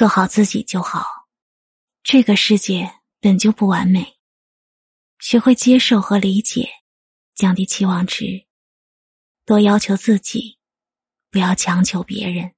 做好自己就好。这个世界本就不完美。学会接受和理解降低期望值。多要求自己不要强求别人。